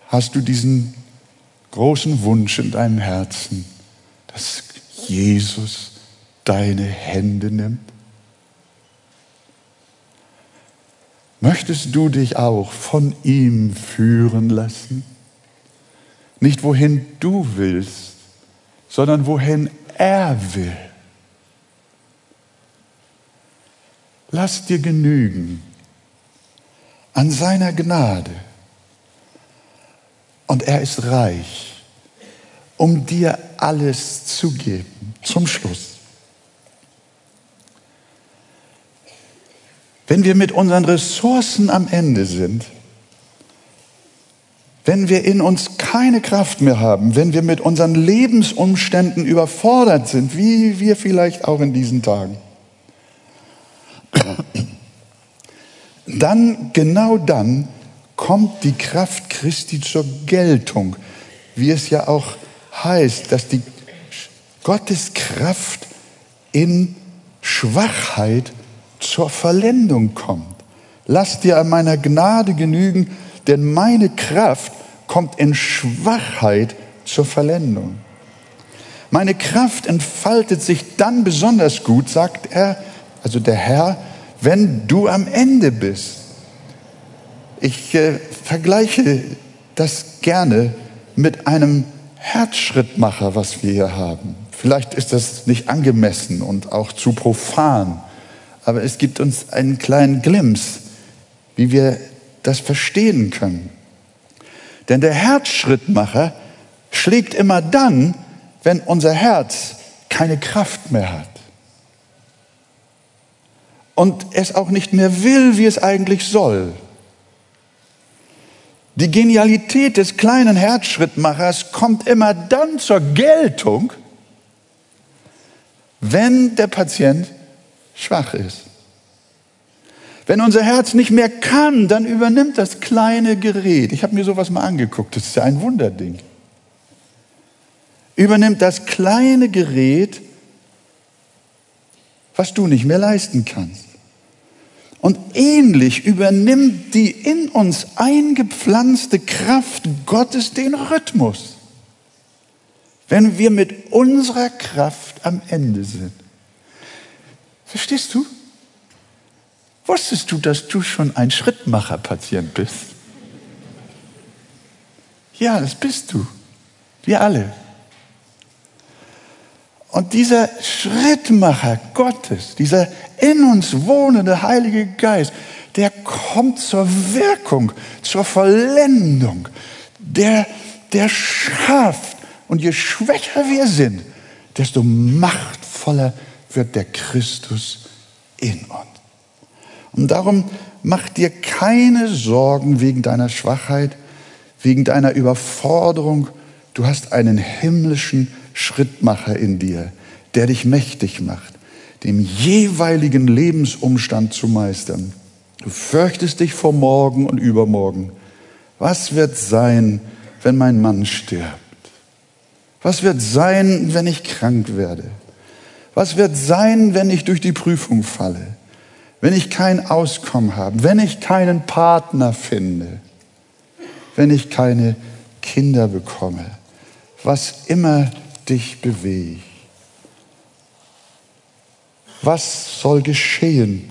A: hast du diesen großen Wunsch in deinem Herzen, dass Jesus deine Hände nimmt? Möchtest du dich auch von ihm führen lassen? Nicht wohin du willst, sondern wohin er will. Lass dir genügen an seiner Gnade. Und er ist reich, um dir alles zu geben. Zum Schluss. Wenn wir mit unseren Ressourcen am Ende sind, wenn wir in uns keine Kraft mehr haben, wenn wir mit unseren Lebensumständen überfordert sind, wie wir vielleicht auch in diesen Tagen, dann, genau dann, kommt die Kraft Christi zur Geltung, wie es ja auch heißt, dass die Gottes Kraft in Schwachheit zur Verlendung kommt. Lass dir an meiner Gnade genügen, denn meine Kraft kommt in Schwachheit zur Verlendung. Meine Kraft entfaltet sich dann besonders gut, sagt er, also der Herr, wenn du am Ende bist. Ich äh, vergleiche das gerne mit einem Herzschrittmacher, was wir hier haben. Vielleicht ist das nicht angemessen und auch zu profan, aber es gibt uns einen kleinen Glimps, wie wir das verstehen können. Denn der Herzschrittmacher schlägt immer dann, wenn unser Herz keine Kraft mehr hat. Und es auch nicht mehr will, wie es eigentlich soll. Die Genialität des kleinen Herzschrittmachers kommt immer dann zur Geltung, wenn der Patient schwach ist. Wenn unser Herz nicht mehr kann, dann übernimmt das kleine Gerät. Ich habe mir sowas mal angeguckt, das ist ja ein Wunderding. Übernimmt das kleine Gerät, was du nicht mehr leisten kannst. Und ähnlich übernimmt die in uns eingepflanzte Kraft Gottes den Rhythmus, wenn wir mit unserer Kraft am Ende sind. Verstehst du? Wusstest du, dass du schon ein Schrittmacher-Patient bist? Ja, das bist du. Wir alle. Und dieser Schrittmacher Gottes, dieser in uns wohnende Heilige Geist, der kommt zur Wirkung, zur Vollendung, der, der schafft. Und je schwächer wir sind, desto machtvoller wird der Christus in uns. Und darum mach dir keine Sorgen wegen deiner Schwachheit, wegen deiner Überforderung. Du hast einen himmlischen Schrittmacher in dir, der dich mächtig macht, dem jeweiligen Lebensumstand zu meistern. Du fürchtest dich vor morgen und übermorgen. Was wird sein, wenn mein Mann stirbt? Was wird sein, wenn ich krank werde? Was wird sein, wenn ich durch die Prüfung falle? wenn ich kein Auskommen habe, wenn ich keinen Partner finde, wenn ich keine Kinder bekomme, was immer dich bewegt. Was soll geschehen,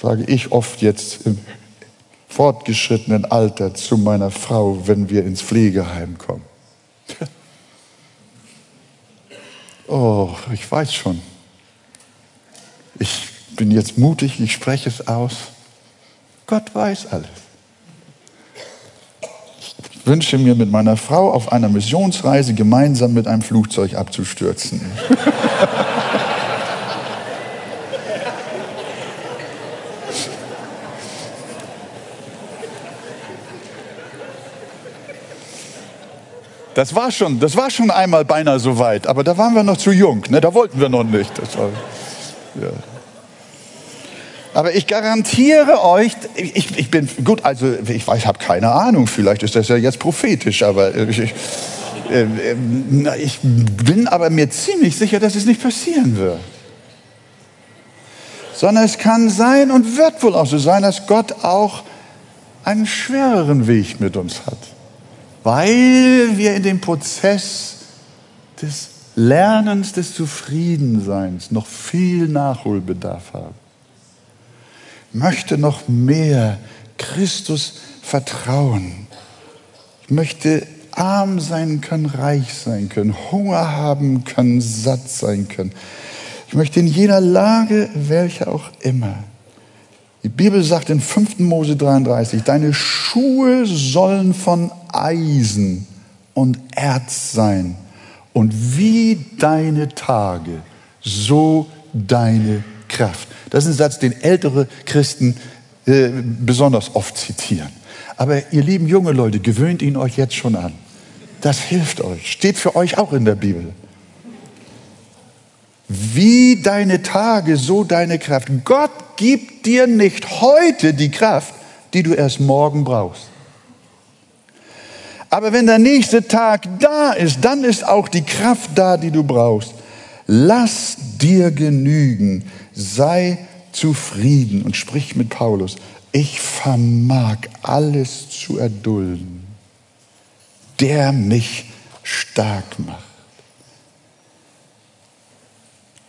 A: sage ich oft jetzt im fortgeschrittenen Alter zu meiner Frau, wenn wir ins Pflegeheim kommen. Oh, ich weiß schon. Ich bin jetzt mutig, ich spreche es aus. Gott weiß alles. Wünsche mir mit meiner Frau auf einer Missionsreise gemeinsam mit einem Flugzeug abzustürzen. Das war schon, das war schon einmal beinahe so weit, aber da waren wir noch zu jung, ne? da wollten wir noch nicht. War, ja. Aber ich garantiere euch, ich, ich bin gut, also ich weiß, habe keine Ahnung, vielleicht ist das ja jetzt prophetisch, aber ich, ich, äh, ich bin aber mir ziemlich sicher, dass es nicht passieren wird. Sondern es kann sein und wird wohl auch so sein, dass Gott auch einen schwereren Weg mit uns hat weil wir in dem Prozess des Lernens, des Zufriedenseins noch viel Nachholbedarf haben. Möchte noch mehr Christus vertrauen. Ich möchte arm sein können, reich sein können, Hunger haben können, satt sein können. Ich möchte in jeder Lage, welche auch immer, die Bibel sagt in 5. Mose 33, deine Schuhe sollen von Eisen und Erz sein. Und wie deine Tage, so deine Kraft. Das ist ein Satz, den ältere Christen äh, besonders oft zitieren. Aber ihr lieben junge Leute, gewöhnt ihn euch jetzt schon an. Das hilft euch, steht für euch auch in der Bibel. Wie deine Tage, so deine Kraft. Gott gibt dir nicht heute die Kraft, die du erst morgen brauchst. Aber wenn der nächste Tag da ist, dann ist auch die Kraft da, die du brauchst. Lass dir genügen, sei zufrieden und sprich mit Paulus. Ich vermag alles zu erdulden, der mich stark macht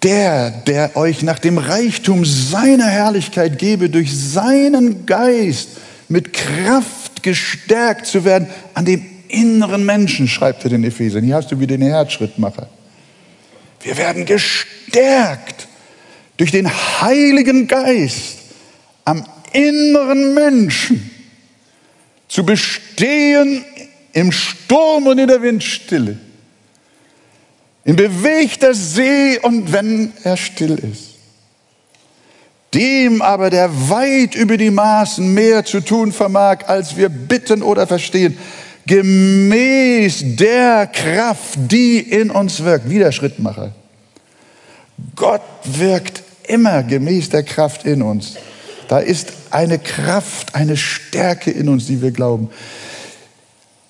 A: der, der euch nach dem Reichtum seiner Herrlichkeit gebe, durch seinen Geist mit Kraft gestärkt zu werden an dem inneren Menschen, schreibt er den Ephesern. Hier hast du wieder den Herzschrittmacher. Wir werden gestärkt durch den Heiligen Geist am inneren Menschen zu bestehen im Sturm und in der Windstille in bewegter See und wenn er still ist. Dem aber, der weit über die Maßen mehr zu tun vermag, als wir bitten oder verstehen, gemäß der Kraft, die in uns wirkt. Wieder Schrittmacher. Gott wirkt immer gemäß der Kraft in uns. Da ist eine Kraft, eine Stärke in uns, die wir glauben.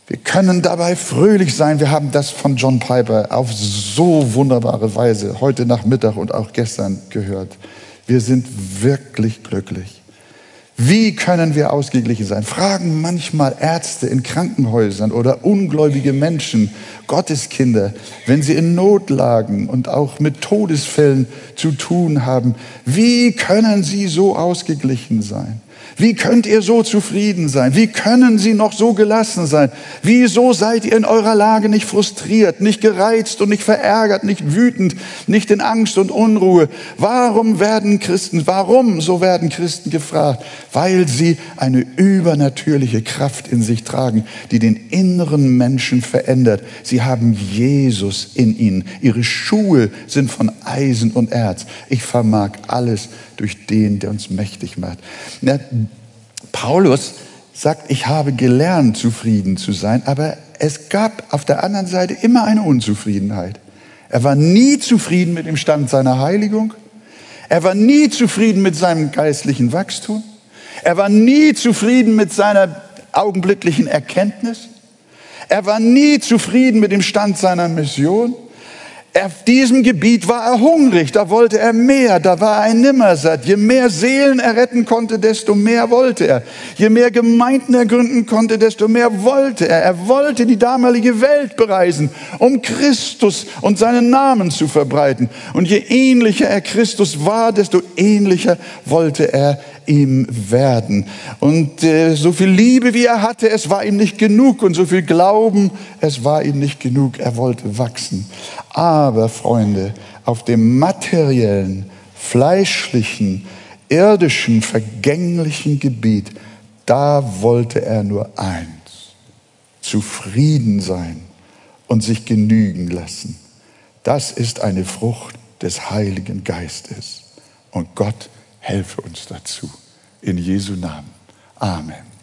A: Wir können dabei fröhlich sein. Wir haben das von John Piper auf so wunderbare Weise heute Nachmittag und auch gestern gehört. Wir sind wirklich glücklich. Wie können wir ausgeglichen sein? Fragen manchmal Ärzte in Krankenhäusern oder ungläubige Menschen, Gotteskinder, wenn sie in Notlagen und auch mit Todesfällen zu tun haben. Wie können sie so ausgeglichen sein? Wie könnt ihr so zufrieden sein? Wie können Sie noch so gelassen sein? Wieso seid ihr in eurer Lage nicht frustriert, nicht gereizt und nicht verärgert, nicht wütend, nicht in Angst und Unruhe? Warum werden Christen, warum, so werden Christen gefragt? Weil sie eine übernatürliche Kraft in sich tragen, die den inneren Menschen verändert. Sie haben Jesus in ihnen. Ihre Schuhe sind von Eisen und Erz. Ich vermag alles durch den, der uns mächtig macht. Ja, Paulus sagt, ich habe gelernt, zufrieden zu sein, aber es gab auf der anderen Seite immer eine Unzufriedenheit. Er war nie zufrieden mit dem Stand seiner Heiligung. Er war nie zufrieden mit seinem geistlichen Wachstum. Er war nie zufrieden mit seiner augenblicklichen Erkenntnis. Er war nie zufrieden mit dem Stand seiner Mission. Auf diesem Gebiet war er hungrig, da wollte er mehr, da war er nimmersatt. Je mehr Seelen er retten konnte, desto mehr wollte er. Je mehr Gemeinden er gründen konnte, desto mehr wollte er. Er wollte die damalige Welt bereisen, um Christus und seinen Namen zu verbreiten. Und je ähnlicher er Christus war, desto ähnlicher wollte er ihm werden. Und äh, so viel Liebe, wie er hatte, es war ihm nicht genug. Und so viel Glauben, es war ihm nicht genug. Er wollte wachsen. Aber, Freunde, auf dem materiellen, fleischlichen, irdischen, vergänglichen Gebiet, da wollte er nur eins, zufrieden sein und sich genügen lassen. Das ist eine Frucht des Heiligen Geistes. Und Gott helfe uns dazu. In Jesu Namen. Amen.